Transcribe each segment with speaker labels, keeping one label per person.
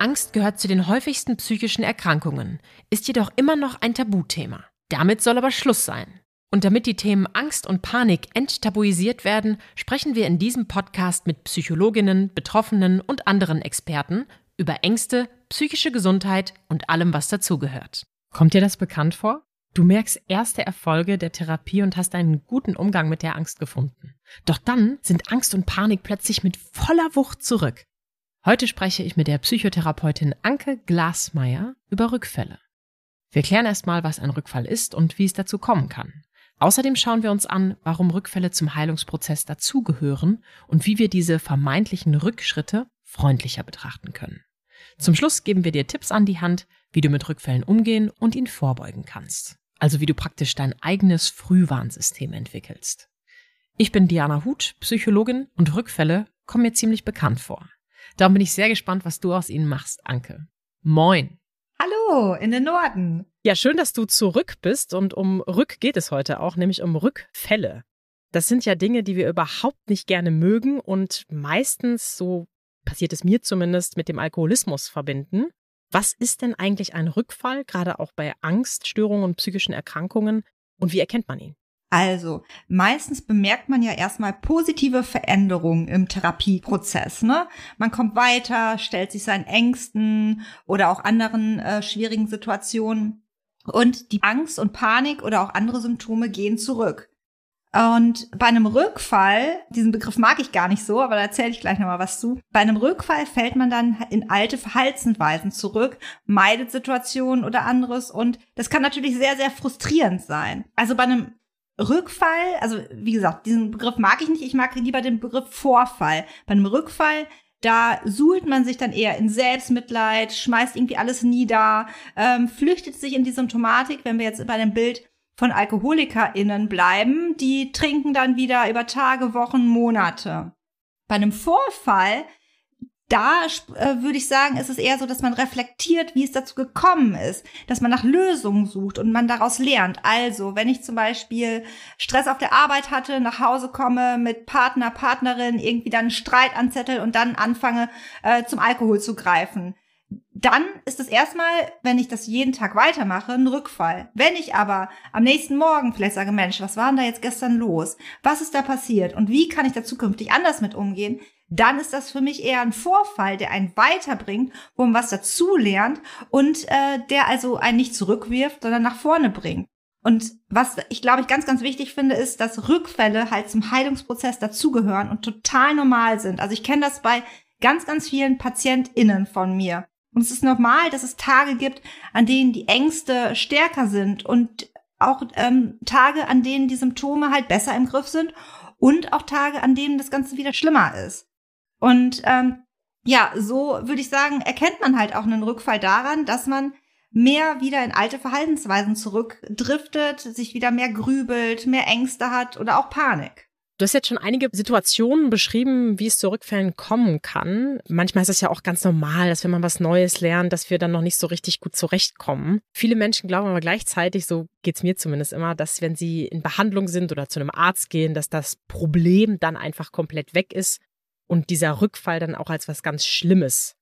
Speaker 1: Angst gehört zu den häufigsten psychischen Erkrankungen, ist jedoch immer noch ein Tabuthema. Damit soll aber Schluss sein. Und damit die Themen Angst und Panik enttabuisiert werden, sprechen wir in diesem Podcast mit Psychologinnen, Betroffenen und anderen Experten über Ängste, psychische Gesundheit und allem, was dazugehört. Kommt dir das bekannt vor? Du merkst erste Erfolge der Therapie und hast einen guten Umgang mit der Angst gefunden. Doch dann sind Angst und Panik plötzlich mit voller Wucht zurück. Heute spreche ich mit der Psychotherapeutin Anke Glasmeier über Rückfälle. Wir klären erstmal, was ein Rückfall ist und wie es dazu kommen kann. Außerdem schauen wir uns an, warum Rückfälle zum Heilungsprozess dazugehören und wie wir diese vermeintlichen Rückschritte freundlicher betrachten können. Zum Schluss geben wir dir Tipps an die Hand, wie du mit Rückfällen umgehen und ihnen vorbeugen kannst. Also wie du praktisch dein eigenes Frühwarnsystem entwickelst. Ich bin Diana Huth, Psychologin und Rückfälle kommen mir ziemlich bekannt vor. Darum bin ich sehr gespannt, was du aus ihnen machst, Anke. Moin.
Speaker 2: Hallo, in den Norden.
Speaker 1: Ja, schön, dass du zurück bist und um Rück geht es heute auch, nämlich um Rückfälle. Das sind ja Dinge, die wir überhaupt nicht gerne mögen und meistens, so passiert es mir zumindest, mit dem Alkoholismus verbinden. Was ist denn eigentlich ein Rückfall, gerade auch bei Angststörungen und psychischen Erkrankungen und wie erkennt man ihn?
Speaker 2: Also, meistens bemerkt man ja erstmal positive Veränderungen im Therapieprozess. Ne? Man kommt weiter, stellt sich seinen Ängsten oder auch anderen äh, schwierigen Situationen und die Angst und Panik oder auch andere Symptome gehen zurück. Und bei einem Rückfall, diesen Begriff mag ich gar nicht so, aber da erzähle ich gleich nochmal was zu. Bei einem Rückfall fällt man dann in alte Verhaltensweisen zurück, meidet Situationen oder anderes und das kann natürlich sehr, sehr frustrierend sein. Also bei einem Rückfall, also wie gesagt, diesen Begriff mag ich nicht, ich mag lieber den Begriff Vorfall. Bei einem Rückfall, da suhlt man sich dann eher in Selbstmitleid, schmeißt irgendwie alles nieder, ähm, flüchtet sich in die Symptomatik, wenn wir jetzt bei dem Bild von AlkoholikerInnen bleiben, die trinken dann wieder über Tage, Wochen, Monate. Bei einem Vorfall da äh, würde ich sagen, ist es eher so, dass man reflektiert, wie es dazu gekommen ist, dass man nach Lösungen sucht und man daraus lernt. Also, wenn ich zum Beispiel Stress auf der Arbeit hatte, nach Hause komme, mit Partner, Partnerin irgendwie dann einen Streit anzettel und dann anfange, äh, zum Alkohol zu greifen. Dann ist es erstmal, wenn ich das jeden Tag weitermache, ein Rückfall. Wenn ich aber am nächsten Morgen vielleicht sage, Mensch, was war denn da jetzt gestern los? Was ist da passiert? Und wie kann ich da zukünftig anders mit umgehen? Dann ist das für mich eher ein Vorfall, der einen weiterbringt, wo man was dazu lernt und äh, der also einen nicht zurückwirft, sondern nach vorne bringt. Und was ich glaube ich ganz, ganz wichtig finde, ist, dass Rückfälle halt zum Heilungsprozess dazugehören und total normal sind. Also ich kenne das bei ganz, ganz vielen PatientInnen von mir. Und es ist normal, dass es Tage gibt, an denen die Ängste stärker sind und auch ähm, Tage, an denen die Symptome halt besser im Griff sind und auch Tage, an denen das Ganze wieder schlimmer ist. Und ähm, ja, so würde ich sagen, erkennt man halt auch einen Rückfall daran, dass man mehr wieder in alte Verhaltensweisen zurückdriftet, sich wieder mehr grübelt, mehr Ängste hat oder auch Panik.
Speaker 1: Du hast jetzt schon einige Situationen beschrieben, wie es zu Rückfällen kommen kann. Manchmal ist es ja auch ganz normal, dass wenn man was Neues lernt, dass wir dann noch nicht so richtig gut zurechtkommen. Viele Menschen glauben aber gleichzeitig, so geht's mir zumindest immer, dass wenn sie in Behandlung sind oder zu einem Arzt gehen, dass das Problem dann einfach komplett weg ist und dieser Rückfall dann auch als was ganz Schlimmes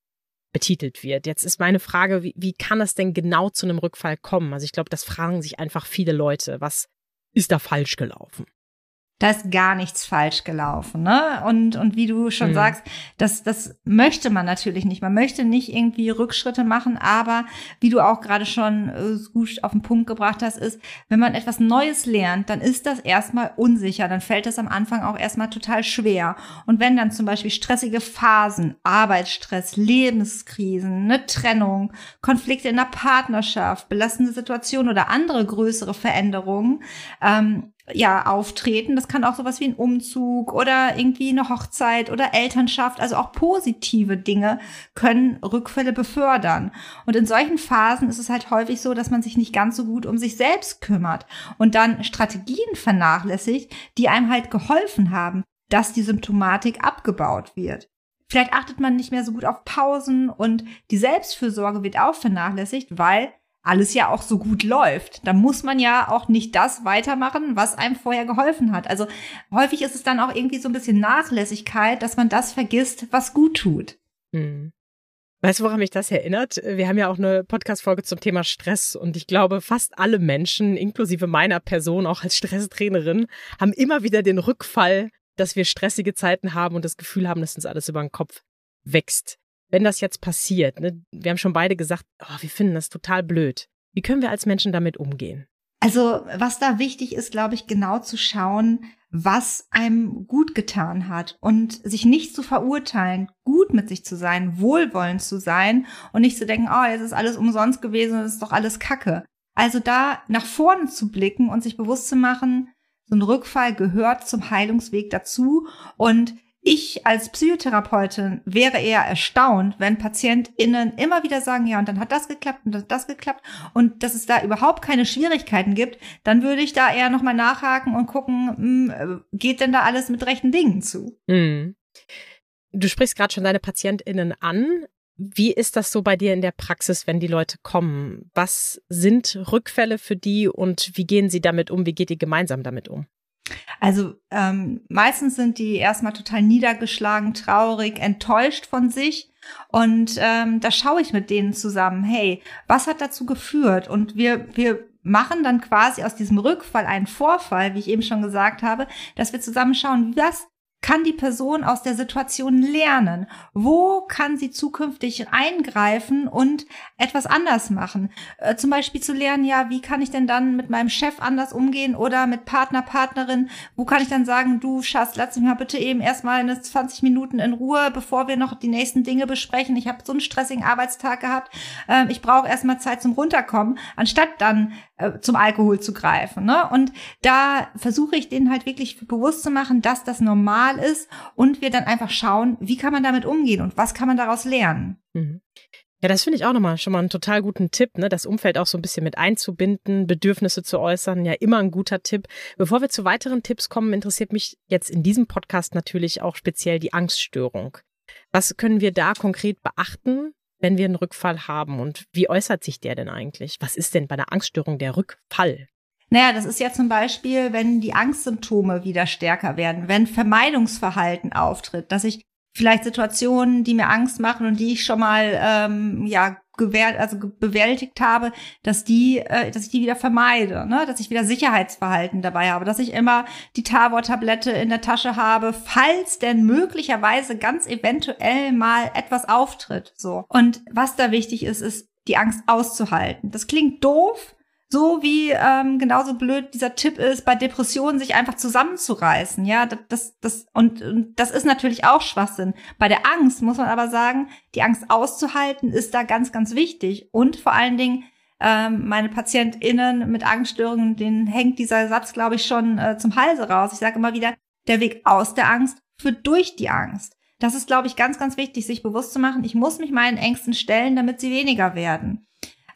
Speaker 1: betitelt wird. Jetzt ist meine Frage, wie, wie kann es denn genau zu einem Rückfall kommen? Also ich glaube, das fragen sich einfach viele Leute. Was ist da falsch gelaufen?
Speaker 2: Da ist gar nichts falsch gelaufen, ne? Und, und wie du schon mhm. sagst, das, das möchte man natürlich nicht. Man möchte nicht irgendwie Rückschritte machen, aber wie du auch gerade schon äh, gut auf den Punkt gebracht hast, ist, wenn man etwas Neues lernt, dann ist das erstmal unsicher, dann fällt das am Anfang auch erstmal total schwer. Und wenn dann zum Beispiel stressige Phasen, Arbeitsstress, Lebenskrisen, eine Trennung, Konflikte in der Partnerschaft, belastende Situationen oder andere größere Veränderungen, ähm, ja auftreten. Das kann auch sowas wie ein Umzug oder irgendwie eine Hochzeit oder Elternschaft. Also auch positive Dinge können Rückfälle befördern. Und in solchen Phasen ist es halt häufig so, dass man sich nicht ganz so gut um sich selbst kümmert und dann Strategien vernachlässigt, die einem halt geholfen haben, dass die Symptomatik abgebaut wird. Vielleicht achtet man nicht mehr so gut auf Pausen und die Selbstfürsorge wird auch vernachlässigt, weil alles ja auch so gut läuft. Da muss man ja auch nicht das weitermachen, was einem vorher geholfen hat. Also häufig ist es dann auch irgendwie so ein bisschen Nachlässigkeit, dass man das vergisst, was gut tut. Hm.
Speaker 1: Weißt du, woran mich das erinnert? Wir haben ja auch eine Podcast-Folge zum Thema Stress und ich glaube, fast alle Menschen, inklusive meiner Person, auch als Stresstrainerin, haben immer wieder den Rückfall, dass wir stressige Zeiten haben und das Gefühl haben, dass uns alles über den Kopf wächst wenn das jetzt passiert, ne, wir haben schon beide gesagt, oh, wir finden das total blöd. Wie können wir als Menschen damit umgehen?
Speaker 2: Also, was da wichtig ist, glaube ich, genau zu schauen, was einem gut getan hat und sich nicht zu verurteilen, gut mit sich zu sein, wohlwollend zu sein und nicht zu denken, oh, jetzt ist alles umsonst gewesen, das ist doch alles Kacke. Also da nach vorne zu blicken und sich bewusst zu machen, so ein Rückfall gehört zum Heilungsweg dazu und ich als Psychotherapeutin wäre eher erstaunt, wenn PatientInnen immer wieder sagen, ja, und dann hat das geklappt und dann hat das geklappt und dass es da überhaupt keine Schwierigkeiten gibt, dann würde ich da eher nochmal nachhaken und gucken, mh, hm, geht denn da alles mit rechten Dingen zu? Mhm.
Speaker 1: Du sprichst gerade schon deine PatientInnen an. Wie ist das so bei dir in der Praxis, wenn die Leute kommen? Was sind Rückfälle für die und wie gehen sie damit um? Wie geht ihr gemeinsam damit um?
Speaker 2: Also ähm, meistens sind die erstmal total niedergeschlagen, traurig, enttäuscht von sich. Und ähm, da schaue ich mit denen zusammen, hey, was hat dazu geführt? Und wir, wir machen dann quasi aus diesem Rückfall einen Vorfall, wie ich eben schon gesagt habe, dass wir zusammen schauen, was kann die Person aus der Situation lernen? Wo kann sie zukünftig eingreifen und etwas anders machen? Äh, zum Beispiel zu lernen, ja, wie kann ich denn dann mit meinem Chef anders umgehen oder mit Partner, Partnerin? Wo kann ich dann sagen, du Schatz, lass mich mal bitte eben erstmal eine 20 Minuten in Ruhe, bevor wir noch die nächsten Dinge besprechen. Ich habe so einen stressigen Arbeitstag gehabt. Äh, ich brauche erstmal Zeit zum Runterkommen, anstatt dann äh, zum Alkohol zu greifen. Ne? Und da versuche ich denen halt wirklich bewusst zu machen, dass das normal normal ist und wir dann einfach schauen, wie kann man damit umgehen und was kann man daraus lernen. Mhm.
Speaker 1: Ja, das finde ich auch nochmal schon mal einen total guten Tipp, ne? das Umfeld auch so ein bisschen mit einzubinden, Bedürfnisse zu äußern, ja immer ein guter Tipp. Bevor wir zu weiteren Tipps kommen, interessiert mich jetzt in diesem Podcast natürlich auch speziell die Angststörung. Was können wir da konkret beachten, wenn wir einen Rückfall haben und wie äußert sich der denn eigentlich? Was ist denn bei einer Angststörung der Rückfall?
Speaker 2: Naja, das ist ja zum Beispiel, wenn die Angstsymptome wieder stärker werden, wenn Vermeidungsverhalten auftritt, dass ich vielleicht Situationen, die mir Angst machen und die ich schon mal ähm, ja gewährt, also bewältigt habe, dass die, äh, dass ich die wieder vermeide, ne? dass ich wieder Sicherheitsverhalten dabei habe, dass ich immer die Tavor-Tablette in der Tasche habe, falls denn möglicherweise ganz eventuell mal etwas auftritt. So und was da wichtig ist, ist die Angst auszuhalten. Das klingt doof, so wie ähm, genauso blöd dieser Tipp ist, bei Depressionen sich einfach zusammenzureißen. Ja, das, das, und, und das ist natürlich auch Schwachsinn. Bei der Angst muss man aber sagen, die Angst auszuhalten ist da ganz, ganz wichtig. Und vor allen Dingen, ähm, meine PatientInnen mit Angststörungen, denen hängt dieser Satz, glaube ich, schon äh, zum Halse raus. Ich sage immer wieder, der Weg aus der Angst führt durch die Angst. Das ist, glaube ich, ganz, ganz wichtig, sich bewusst zu machen, ich muss mich meinen Ängsten stellen, damit sie weniger werden.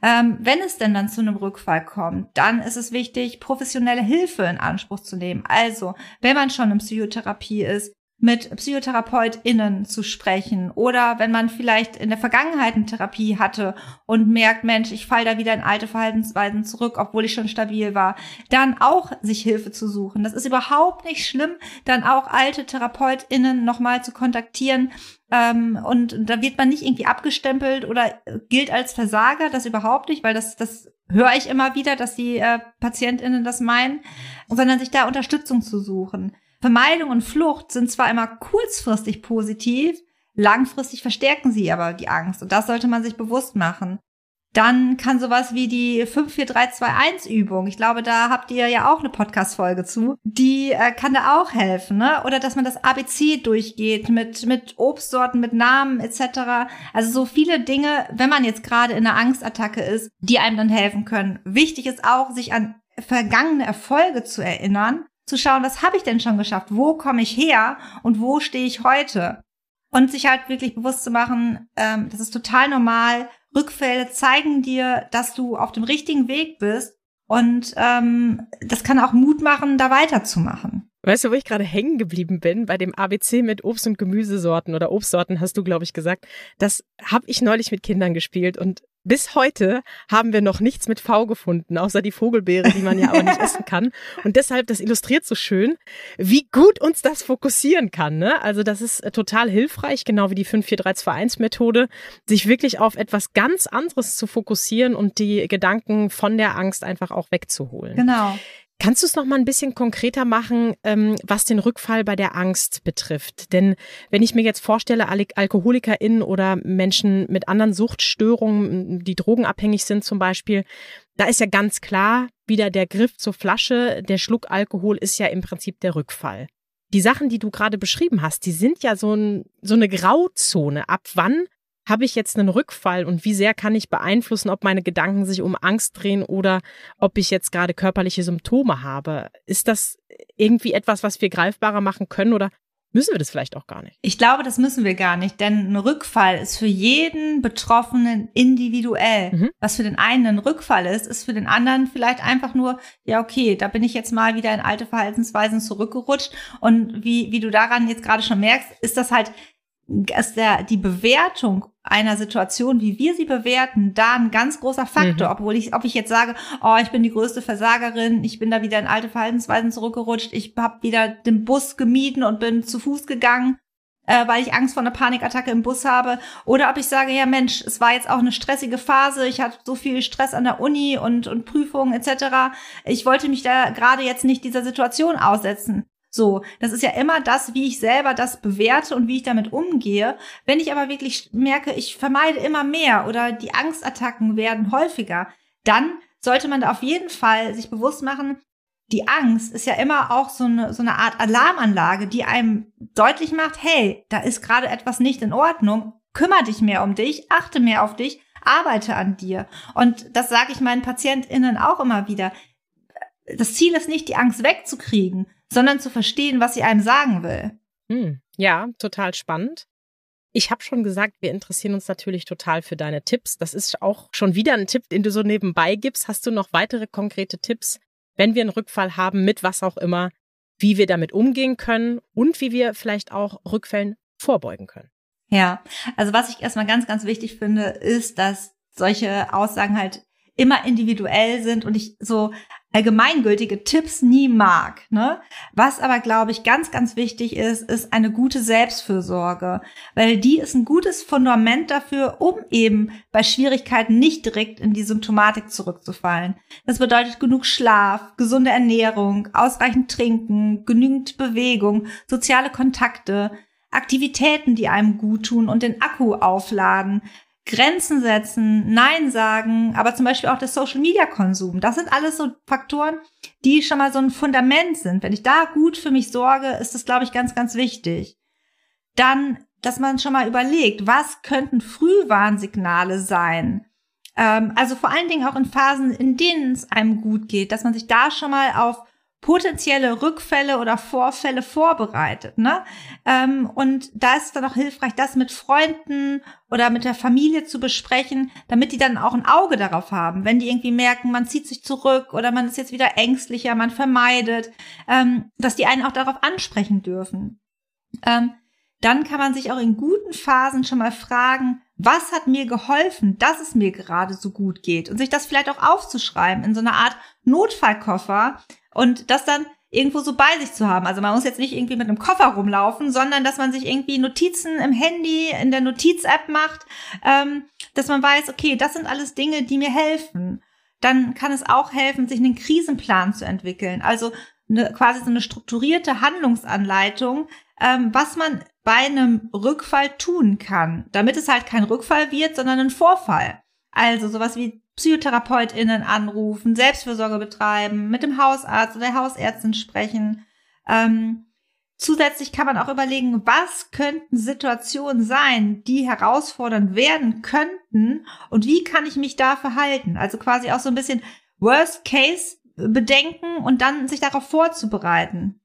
Speaker 2: Ähm, wenn es denn dann zu einem Rückfall kommt, dann ist es wichtig, professionelle Hilfe in Anspruch zu nehmen. Also, wenn man schon in Psychotherapie ist, mit PsychotherapeutInnen zu sprechen oder wenn man vielleicht in der Vergangenheit eine Therapie hatte und merkt, Mensch, ich falle da wieder in alte Verhaltensweisen zurück, obwohl ich schon stabil war, dann auch sich Hilfe zu suchen. Das ist überhaupt nicht schlimm, dann auch alte TherapeutInnen nochmal zu kontaktieren. Ähm, und da wird man nicht irgendwie abgestempelt oder gilt als Versager, das überhaupt nicht, weil das, das höre ich immer wieder, dass die äh, PatientInnen das meinen, sondern sich da Unterstützung zu suchen. Vermeidung und Flucht sind zwar immer kurzfristig positiv, langfristig verstärken sie aber die Angst. Und das sollte man sich bewusst machen. Dann kann sowas wie die 54321-Übung, ich glaube, da habt ihr ja auch eine Podcast-Folge zu, die äh, kann da auch helfen, ne? Oder dass man das ABC durchgeht mit, mit Obstsorten, mit Namen etc. Also so viele Dinge, wenn man jetzt gerade in einer Angstattacke ist, die einem dann helfen können. Wichtig ist auch, sich an vergangene Erfolge zu erinnern, zu schauen, was habe ich denn schon geschafft, wo komme ich her und wo stehe ich heute. Und sich halt wirklich bewusst zu machen, ähm, das ist total normal. Rückfälle zeigen dir, dass du auf dem richtigen Weg bist. Und ähm, das kann auch Mut machen, da weiterzumachen.
Speaker 1: Weißt du, wo ich gerade hängen geblieben bin? Bei dem ABC mit Obst- und Gemüsesorten oder Obstsorten hast du, glaube ich, gesagt. Das habe ich neulich mit Kindern gespielt und bis heute haben wir noch nichts mit V gefunden, außer die Vogelbeere, die man ja auch nicht essen kann. Und deshalb, das illustriert so schön, wie gut uns das fokussieren kann. Ne? Also das ist äh, total hilfreich, genau wie die 54321-Methode, sich wirklich auf etwas ganz anderes zu fokussieren und die Gedanken von der Angst einfach auch wegzuholen.
Speaker 2: Genau.
Speaker 1: Kannst du es noch mal ein bisschen konkreter machen, ähm, was den Rückfall bei der Angst betrifft? Denn wenn ich mir jetzt vorstelle, Al AlkoholikerInnen oder Menschen mit anderen Suchtstörungen, die drogenabhängig sind zum Beispiel, da ist ja ganz klar wieder der Griff zur Flasche, der Schluck Alkohol ist ja im Prinzip der Rückfall. Die Sachen, die du gerade beschrieben hast, die sind ja so, ein, so eine Grauzone. Ab wann habe ich jetzt einen Rückfall und wie sehr kann ich beeinflussen, ob meine Gedanken sich um Angst drehen oder ob ich jetzt gerade körperliche Symptome habe? Ist das irgendwie etwas, was wir greifbarer machen können oder müssen wir das vielleicht auch gar nicht?
Speaker 2: Ich glaube, das müssen wir gar nicht, denn ein Rückfall ist für jeden Betroffenen individuell. Mhm. Was für den einen ein Rückfall ist, ist für den anderen vielleicht einfach nur, ja, okay, da bin ich jetzt mal wieder in alte Verhaltensweisen zurückgerutscht. Und wie, wie du daran jetzt gerade schon merkst, ist das halt ist der, die Bewertung einer Situation, wie wir sie bewerten, da ein ganz großer Faktor. Mhm. Obwohl ich, ob ich jetzt sage, oh, ich bin die größte Versagerin, ich bin da wieder in alte Verhaltensweisen zurückgerutscht, ich habe wieder den Bus gemieden und bin zu Fuß gegangen, äh, weil ich Angst vor einer Panikattacke im Bus habe. Oder ob ich sage, ja Mensch, es war jetzt auch eine stressige Phase, ich hatte so viel Stress an der Uni und, und Prüfungen etc. Ich wollte mich da gerade jetzt nicht dieser Situation aussetzen. So, das ist ja immer das, wie ich selber das bewerte und wie ich damit umgehe. Wenn ich aber wirklich merke, ich vermeide immer mehr oder die Angstattacken werden häufiger, dann sollte man da auf jeden Fall sich bewusst machen, die Angst ist ja immer auch so eine, so eine Art Alarmanlage, die einem deutlich macht, hey, da ist gerade etwas nicht in Ordnung, kümmere dich mehr um dich, achte mehr auf dich, arbeite an dir. Und das sage ich meinen PatientInnen auch immer wieder. Das Ziel ist nicht, die Angst wegzukriegen, sondern zu verstehen, was sie einem sagen will.
Speaker 1: Hm, ja, total spannend. Ich habe schon gesagt, wir interessieren uns natürlich total für deine Tipps. Das ist auch schon wieder ein Tipp, den du so nebenbei gibst. Hast du noch weitere konkrete Tipps, wenn wir einen Rückfall haben, mit was auch immer, wie wir damit umgehen können und wie wir vielleicht auch Rückfällen vorbeugen können?
Speaker 2: Ja, also was ich erstmal ganz, ganz wichtig finde, ist, dass solche Aussagen halt immer individuell sind und ich so allgemeingültige Tipps nie mag. Ne? Was aber, glaube ich, ganz, ganz wichtig ist, ist eine gute Selbstfürsorge, weil die ist ein gutes Fundament dafür, um eben bei Schwierigkeiten nicht direkt in die Symptomatik zurückzufallen. Das bedeutet genug Schlaf, gesunde Ernährung, ausreichend Trinken, genügend Bewegung, soziale Kontakte, Aktivitäten, die einem gut tun und den Akku aufladen, Grenzen setzen, Nein sagen, aber zum Beispiel auch der Social Media Konsum. Das sind alles so Faktoren, die schon mal so ein Fundament sind. Wenn ich da gut für mich sorge, ist das, glaube ich, ganz, ganz wichtig. Dann, dass man schon mal überlegt, was könnten Frühwarnsignale sein? Ähm, also vor allen Dingen auch in Phasen, in denen es einem gut geht, dass man sich da schon mal auf potenzielle Rückfälle oder Vorfälle vorbereitet. Ne? Ähm, und da ist es dann auch hilfreich, das mit Freunden oder mit der Familie zu besprechen, damit die dann auch ein Auge darauf haben. Wenn die irgendwie merken, man zieht sich zurück oder man ist jetzt wieder ängstlicher, man vermeidet, ähm, dass die einen auch darauf ansprechen dürfen. Ähm, dann kann man sich auch in guten Phasen schon mal fragen, was hat mir geholfen, dass es mir gerade so gut geht und sich das vielleicht auch aufzuschreiben in so einer Art Notfallkoffer, und das dann irgendwo so bei sich zu haben. Also man muss jetzt nicht irgendwie mit einem Koffer rumlaufen, sondern dass man sich irgendwie Notizen im Handy, in der Notiz-App macht, ähm, dass man weiß, okay, das sind alles Dinge, die mir helfen. Dann kann es auch helfen, sich einen Krisenplan zu entwickeln. Also eine, quasi so eine strukturierte Handlungsanleitung, ähm, was man bei einem Rückfall tun kann, damit es halt kein Rückfall wird, sondern ein Vorfall. Also sowas wie PsychotherapeutInnen anrufen, Selbstfürsorge betreiben, mit dem Hausarzt oder der Hausärztin sprechen. Ähm, zusätzlich kann man auch überlegen, was könnten Situationen sein, die herausfordernd werden könnten und wie kann ich mich da verhalten? Also quasi auch so ein bisschen Worst Case bedenken und dann sich darauf vorzubereiten.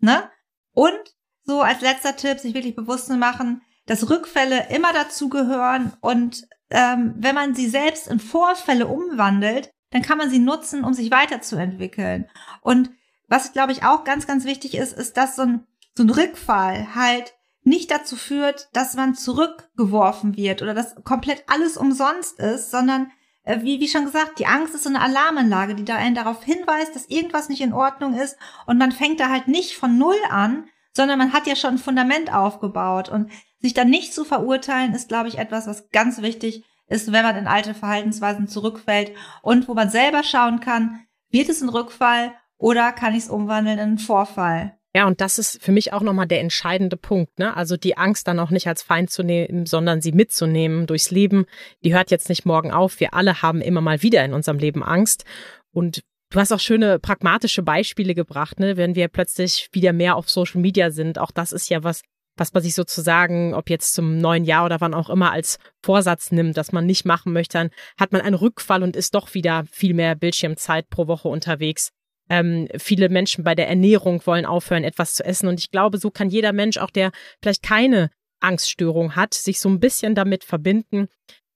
Speaker 2: Ne? Und so als letzter Tipp, sich wirklich bewusst zu machen, dass Rückfälle immer dazugehören und ähm, wenn man sie selbst in Vorfälle umwandelt, dann kann man sie nutzen, um sich weiterzuentwickeln. Und was, glaube ich, auch ganz, ganz wichtig ist, ist, dass so ein, so ein Rückfall halt nicht dazu führt, dass man zurückgeworfen wird oder dass komplett alles umsonst ist, sondern äh, wie, wie schon gesagt, die Angst ist so eine Alarmanlage, die da einen darauf hinweist, dass irgendwas nicht in Ordnung ist und man fängt da halt nicht von Null an, sondern man hat ja schon ein Fundament aufgebaut und sich dann nicht zu verurteilen ist, glaube ich, etwas, was ganz wichtig ist, wenn man in alte Verhaltensweisen zurückfällt und wo man selber schauen kann, wird es ein Rückfall oder kann ich es umwandeln in einen Vorfall?
Speaker 1: Ja, und das ist für mich auch nochmal der entscheidende Punkt. Ne? Also die Angst dann auch nicht als Feind zu nehmen, sondern sie mitzunehmen durchs Leben. Die hört jetzt nicht morgen auf. Wir alle haben immer mal wieder in unserem Leben Angst. Und du hast auch schöne pragmatische Beispiele gebracht, ne? wenn wir plötzlich wieder mehr auf Social Media sind. Auch das ist ja was, was man sich sozusagen, ob jetzt zum neuen Jahr oder wann auch immer, als Vorsatz nimmt, dass man nicht machen möchte, dann hat man einen Rückfall und ist doch wieder viel mehr Bildschirmzeit pro Woche unterwegs. Ähm, viele Menschen bei der Ernährung wollen aufhören, etwas zu essen. Und ich glaube, so kann jeder Mensch, auch der vielleicht keine Angststörung hat, sich so ein bisschen damit verbinden,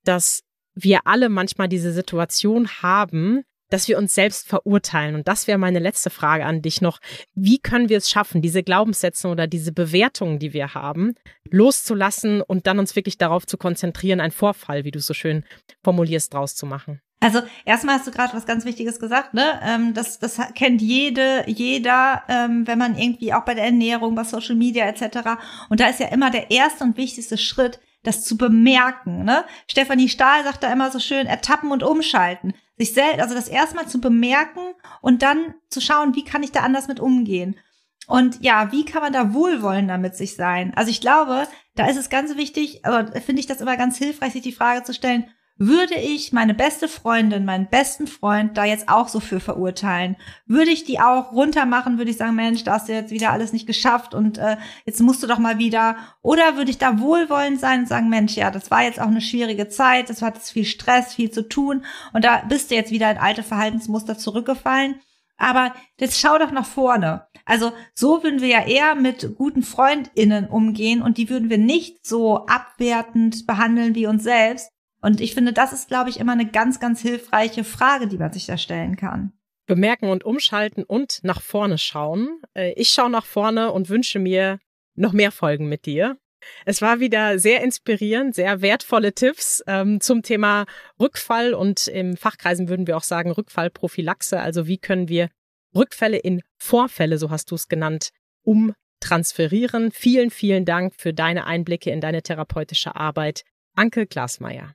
Speaker 1: dass wir alle manchmal diese Situation haben, dass wir uns selbst verurteilen. Und das wäre meine letzte Frage an dich noch. Wie können wir es schaffen, diese Glaubenssätze oder diese Bewertungen, die wir haben, loszulassen und dann uns wirklich darauf zu konzentrieren, einen Vorfall, wie du so schön formulierst, draus zu machen?
Speaker 2: Also erstmal hast du gerade was ganz Wichtiges gesagt, ne? Ähm, das, das kennt jede, jeder, ähm, wenn man irgendwie auch bei der Ernährung, bei Social Media etc. Und da ist ja immer der erste und wichtigste Schritt, das zu bemerken. Ne? Stefanie Stahl sagt da immer so schön, ertappen und umschalten. Sich selbst, also das erstmal zu bemerken und dann zu schauen, wie kann ich da anders mit umgehen. Und ja, wie kann man da wohlwollender mit sich sein? Also ich glaube, da ist es ganz wichtig, aber finde ich das immer ganz hilfreich, sich die Frage zu stellen, würde ich meine beste Freundin, meinen besten Freund da jetzt auch so für verurteilen? Würde ich die auch runtermachen? Würde ich sagen, Mensch, da hast du jetzt wieder alles nicht geschafft und äh, jetzt musst du doch mal wieder. Oder würde ich da wohlwollend sein und sagen, Mensch, ja, das war jetzt auch eine schwierige Zeit, das hat jetzt viel Stress, viel zu tun und da bist du jetzt wieder in alte Verhaltensmuster zurückgefallen. Aber jetzt schau doch nach vorne. Also so würden wir ja eher mit guten FreundInnen umgehen und die würden wir nicht so abwertend behandeln wie uns selbst, und ich finde, das ist, glaube ich, immer eine ganz, ganz hilfreiche Frage, die man sich da stellen kann.
Speaker 1: Bemerken und umschalten und nach vorne schauen. Äh, ich schaue nach vorne und wünsche mir noch mehr Folgen mit dir. Es war wieder sehr inspirierend, sehr wertvolle Tipps ähm, zum Thema Rückfall und im Fachkreisen würden wir auch sagen Rückfallprophylaxe. Also wie können wir Rückfälle in Vorfälle, so hast du es genannt, umtransferieren. Vielen, vielen Dank für deine Einblicke in deine therapeutische Arbeit. Anke Glasmeier.